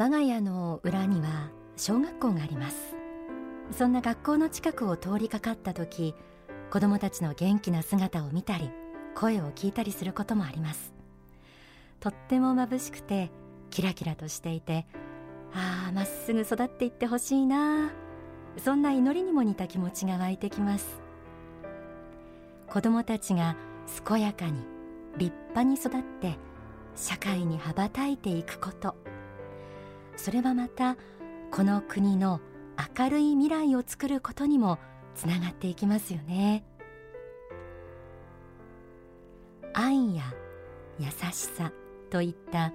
我が家の裏には小学校があります。そんな学校の近くを通りかかった時子供たちの元気な姿を見たり声を聞いたりすることもあります。とっても眩しくてキラキラとしていてああまっすぐ育っていってほしいなそんな祈りにも似た気持ちが湧いてきます。子供たちが健やかに立派に育って社会に羽ばたいていくこと。それはまたこの国の明るい未来を作ることにもつながっていきますよね。愛や優しさといった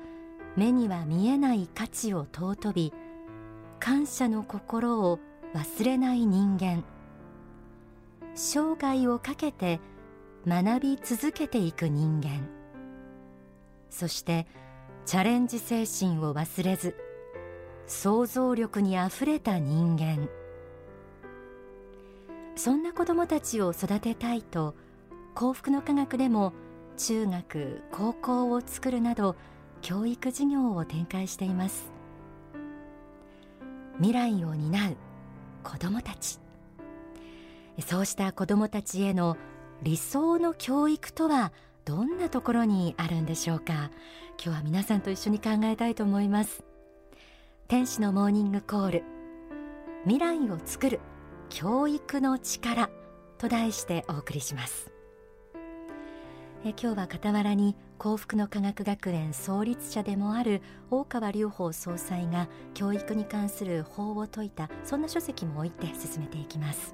目には見えない価値を尊び感謝の心を忘れない人間。生涯をかけて学び続けていく人間。そしてチャレンジ精神を忘れず想像力にあふれた人間。そんな子どもたちを育てたいと幸福の科学でも中学高校を作るなど教育事業を展開しています。未来を担う子どもたち。そうした子どもたちへの理想の教育とはどんなところにあるんでしょうか。今日は皆さんと一緒に考えたいと思います。天使のモーニングコール。未来を作る教育の力と題してお送りします。え今日は傍らに幸福の科学学園創立者でもある大川隆法総裁が教育に関する法を説いたそんな書籍も置いて進めていきます。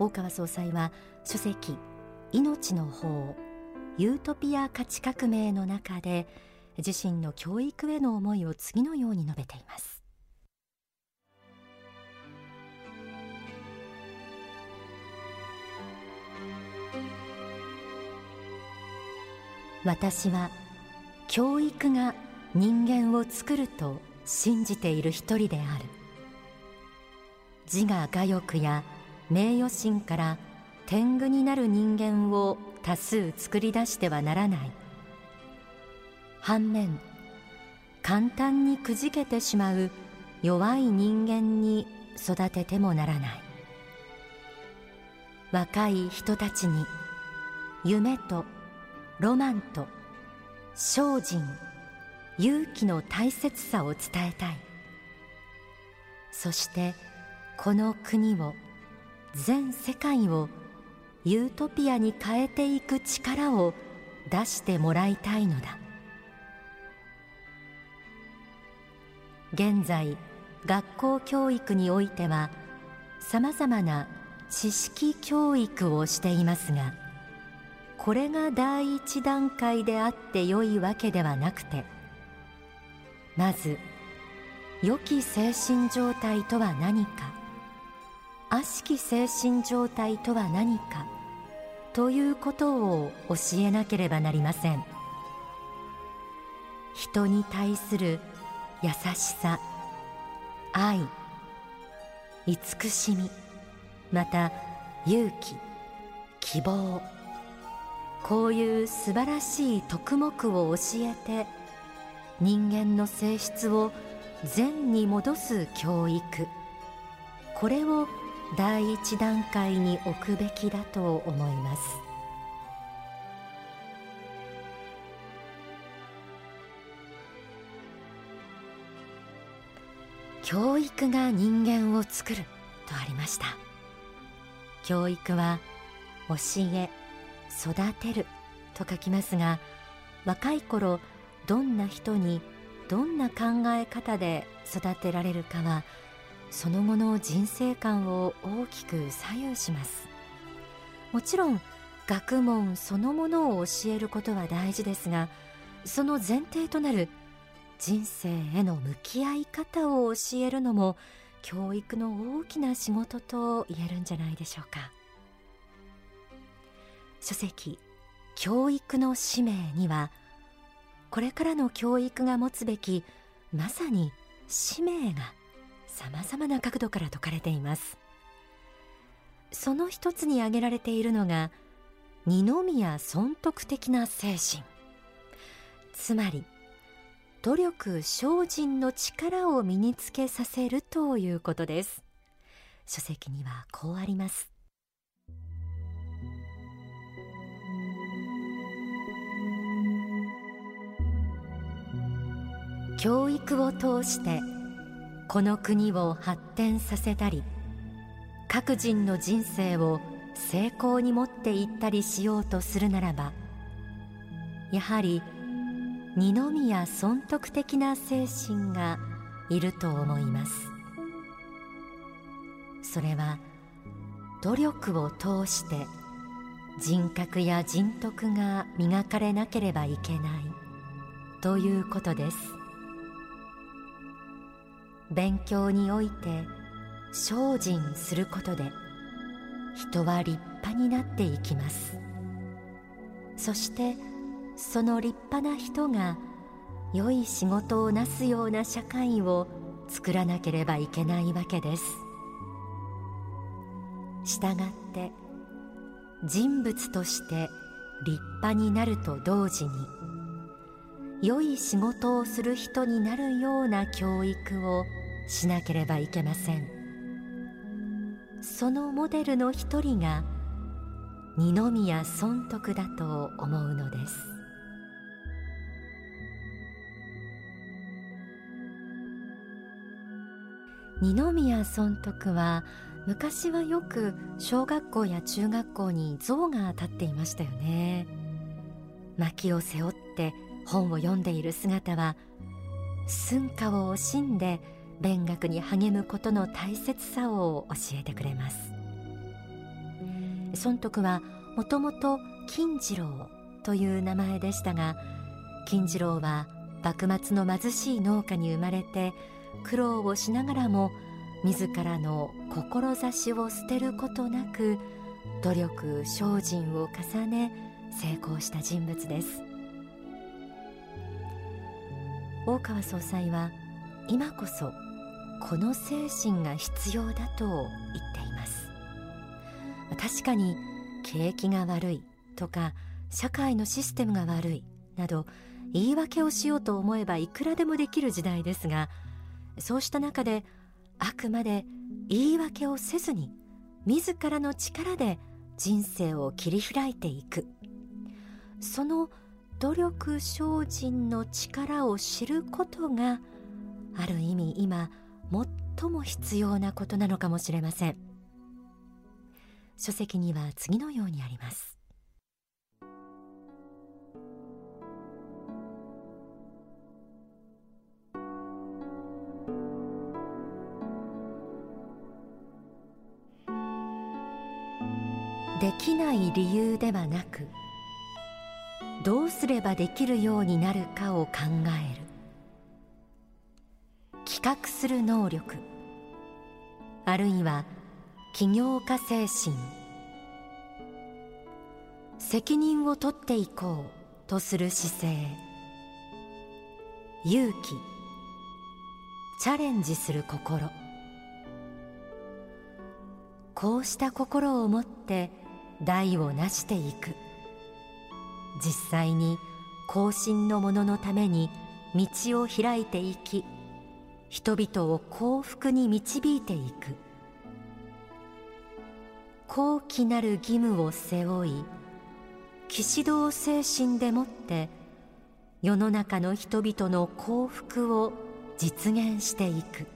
大川総裁は書籍命の法ユートピア価値革命の中で自身の教育への思いを次のように述べています。私は教育が人間を作ると信じている一人である。自我我欲や名誉心から天狗になる人間を多数作り出してはならない。反面簡単にくじけてしまう弱い人間に育ててもならない。若い人たちに夢とロマンと精進勇気の大切さを伝えたい。そしてこの国を全世界をユートピアに変えていく力を出してもらいたいのだ。現在学校教育においてはさまざまな知識教育をしていますがこれが第一段階であってよいわけではなくてまず良き精神状態とは何か悪しき精神状態とは何かということを教えなければなりません。人に対する優しさ愛慈しみまた勇気希望。こういう素晴らしい徳目を教えて人間の性質を善に戻す教育。これを第一段階に置くべきだと思います。教育が人間を作るとありました。教育は教え育てると書きますが若い頃どんな人にどんな考え方で育てられるかはその後の人生観を大きく左右します。もちろん学問そのものを教えることは大事ですがその前提となる人生への向き合い方を教えるのも教育の大きな仕事と言えるんじゃないでしょうか。書籍教育の使命にはこれからの教育が持つべきまさに使命がさまざまな角度から説かれています。その一つに挙げられているのが二宮尊徳的な精神。つまり努力精進の力を身につけさせるということです。書籍にはこうあります。教育を通してこの国を発展させたり各人の人生を成功に持っていったりしようとするならばやはり二宮尊徳的な精神がいると思います。それは努力を通して人格や人徳が磨かれなければいけないということです。勉強において精進することで人は立派になっていきます。そしてその立派な人が良い仕事をなすような社会を作らなければいけないわけです。したがって人物として立派になると同時に良い仕事をする人になるような教育をしなければいけません。そのモデルの一人が二宮尊徳だと思うのです。二宮尊徳は昔はよく小学校や中学校に像が立っていましたよね。薪を背負って本を読んでいる姿は寸暇を惜しんで勉学に励むことの大切さを教えてくれます。尊徳はもともと金次郎という名前でしたが金次郎は幕末の貧しい農家に生まれて苦労をしながらも自らの志を捨てることなく努力精進を重ね成功した人物です。大川総裁は今こそこの精神が必要だと言っています。確かに景気が悪いとか社会のシステムが悪いなど言い訳をしようと思えばいくらでもできる時代ですがそうした中であくまで言い訳をせずに自らの力で人生を切り開いていく。その努力精進の力を知ることがある意味今最も必要なことなのかもしれません。書籍には次のようにあります。きない理由ではなくどうすればできるようになるかを考える。企画する能力あるいは起業家精神。責任を取っていこうとする姿勢。勇気チャレンジする心。こうした心を持って代を成していく。実際に後進の者のために道を開いていき人々を幸福に導いていく。高貴なる義務を背負い騎士道精神でもって世の中の人々の幸福を実現していく。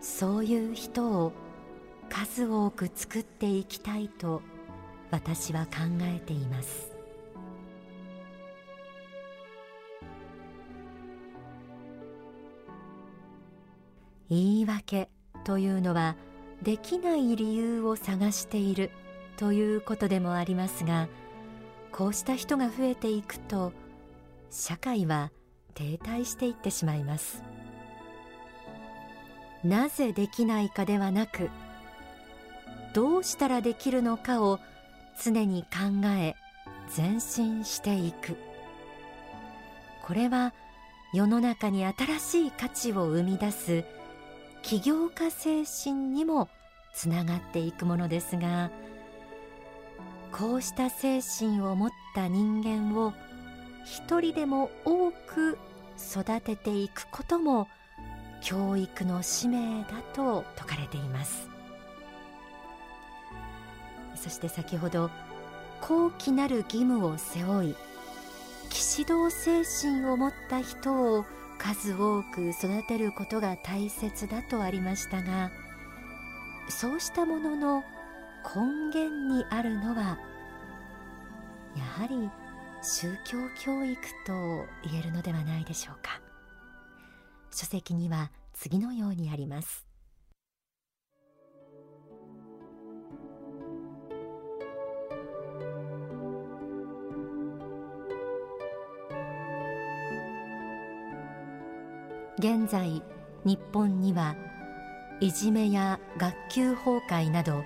そういう人を数多く作っていきたいと私は考えています。言い訳というのはできない理由を探しているということでもありますがこうした人が増えていくと社会は停滞していってしまいます。なぜできないかではなくどうしたらできるのかを常に考え前進していく。これは世の中に新しい価値を生み出す起業家精神にもつながっていくものですがこうした精神を持った人間を一人でも多く育てていくことも教育の使命だと説かれています。そして先ほど高貴なる義務を背負い騎士道精神を持った人を数多く育てることが大切だとありましたがそうしたものの根源にあるのはやはり宗教教育と言えるのではないでしょうか。書籍には次のようにあります。現在日本にはいじめや学級崩壊など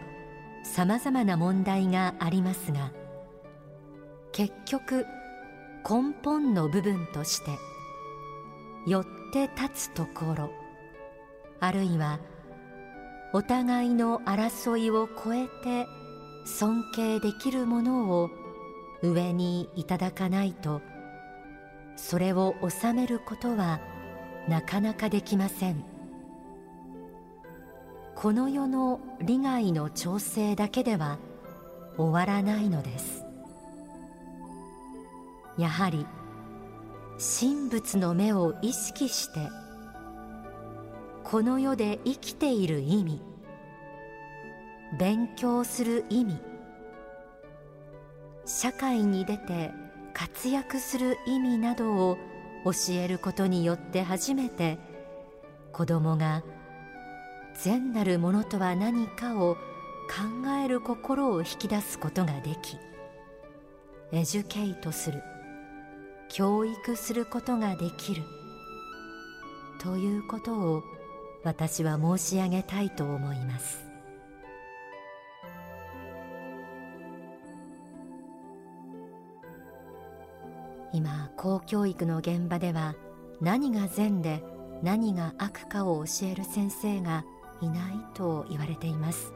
さまざまな問題がありますが結局根本の部分としてよって立つところあるいはお互いの争いを超えて尊敬できるものを上にいただかないとそれを収めることはなかなかできません。この世の利害の調整だけでは終わらないのです。やはり神仏の目を意識してこの世で生きている意味勉強する意味社会に出て活躍する意味などを教えることによって初めて子供が善なるものとは何かを考える心を引き出すことができエデュケイトする教育することができるということを私は申し上げたいと思います。公教育の現場では何が善で何が悪かを教える先生がいないと言われています。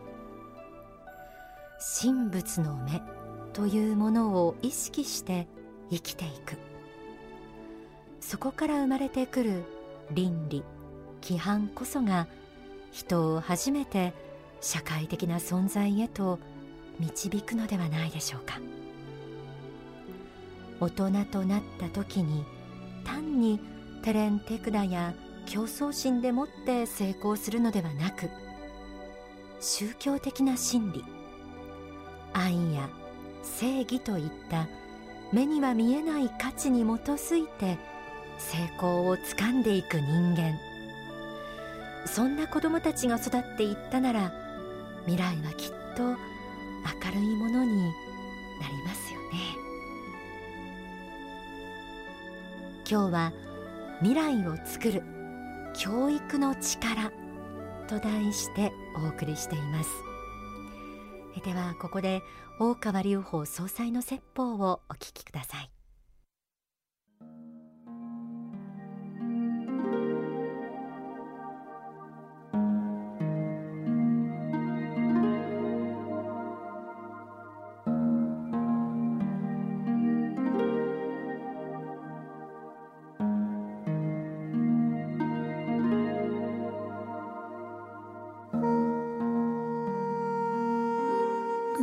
神仏の目というものを意識して生きていく。そこから生まれてくる倫理規範こそが人を初めて社会的な存在へと導くのではないでしょうか。大人となった時に単にテレンテクダや競争心でもって成功するのではなく宗教的な真理愛や正義といった目には見えない価値に基づいて成功をつかんでいく人間。そんな子供たちが育っていったなら未来はきっと明るいものになりますよ。今日は未来をつくる教育の力と題してお送りしています。ではここで大川隆法総裁の説法をお聞きください。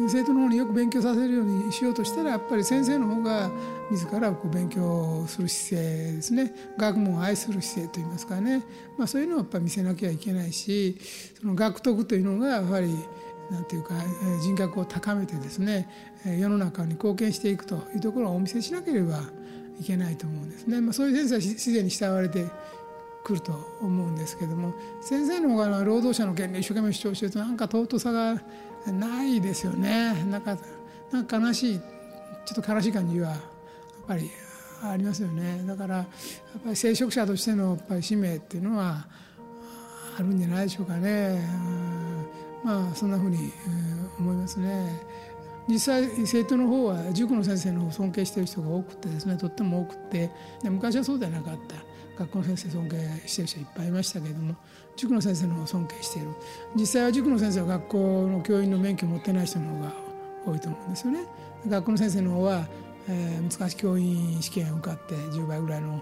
生徒の方によく勉強させるようにしようとしたらやっぱり先生の方が自らこう勉強する姿勢ですね学問を愛する姿勢といいますかね、まあ、そういうのをやっぱり見せなきゃいけないしその学徳というのがやはりなんていうか人格を高めてですね世の中に貢献していくというところをお見せしなければいけないと思うんですね。まあ、そういう先生は自然に慕われてくると思うんですけども先生の方が労働者の権利を一生懸命主張してるとなんか尊さがないですよね。なんかなんか悲しいちょっと悲しい感じはやっぱりありますよね。だからやっぱり聖職者としてのやっぱり使命っていうのはあるんじゃないでしょうかね、まあそんなふうに思いますね。実際生徒の方は塾の先生の方を尊敬している人が多くてですねとっても多くて。で昔はそうではなかった。学校の先生尊敬してる人いっぱいいましたけれども塾の先生の方を尊敬している実際は塾の先生は学校の教員の免許を持ってない人の方が多いと思うんですよね。学校の先生の方はえー、難しい教員試験を受かって10倍ぐらいの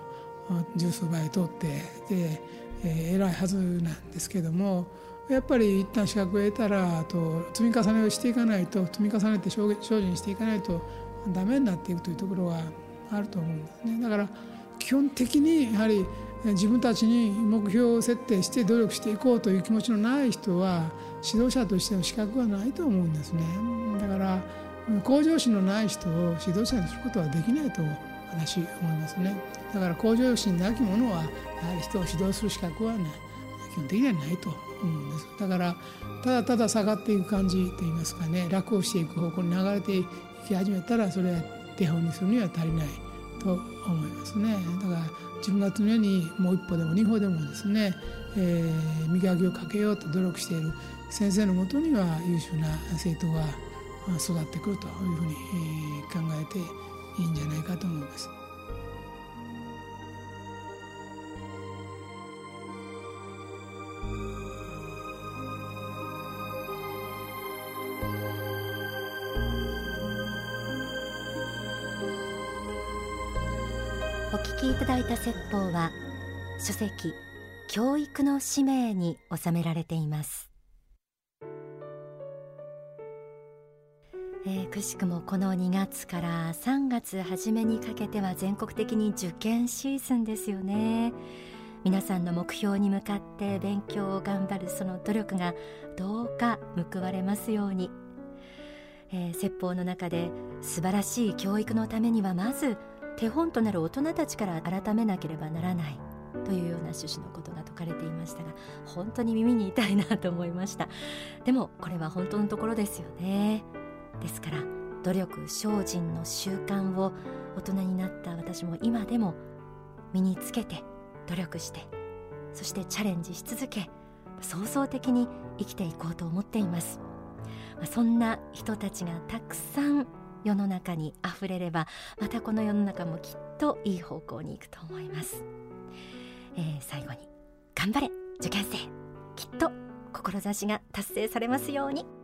十数倍通ってで、えー、偉いはずなんですけどもやっぱり一旦資格を得たらと積み重ねをしていかないと積み重ねて精進していかないとダメになっていくというところはあると思うんですね。だから基本的にやはり自分たちに目標を設定して努力していこうという気持ちのない人は指導者としての資格はないと思うんですね。だから向上心のない人を指導者にすることはできないと私思いますね。だから向上心なき者はやはり人を指導する資格はない基本的にはないと思うんです。だからただただ下がっていく感じといいますかね楽をしていく方向に流れていき始めたらそれは手本にするには足りないと思いますね。だから自分が常にもう一歩でも二歩でもですね、えー、磨きをかけようと努力している先生のもとには優秀な生徒が育ってくるというふうに考えていいんじゃないかと思います。た説法は書籍教育の使命に収められています。えー、くしくもこの2月から3月初めにかけては全国的に受験シーズンですよね。皆さんの目標に向かって勉強を頑張るその努力がどうか報われますように、えー、説法の中で素晴らしい教育のためにはまず手本となる大人たちから改めなければならない。というような趣旨のことが説かれていましたが本当に耳に痛いなと思いました。でもこれは本当のところですよね。ですから努力精進の習慣を大人になった私も今でも身につけて努力してそしてチャレンジし続け創造的に生きていこうと思っています。そんな人たちがたくさん世の中にあふれればまたこの世の中もきっといい方向に行くと思います、えー、最後に頑張れ受験生。きっと志が達成されますように。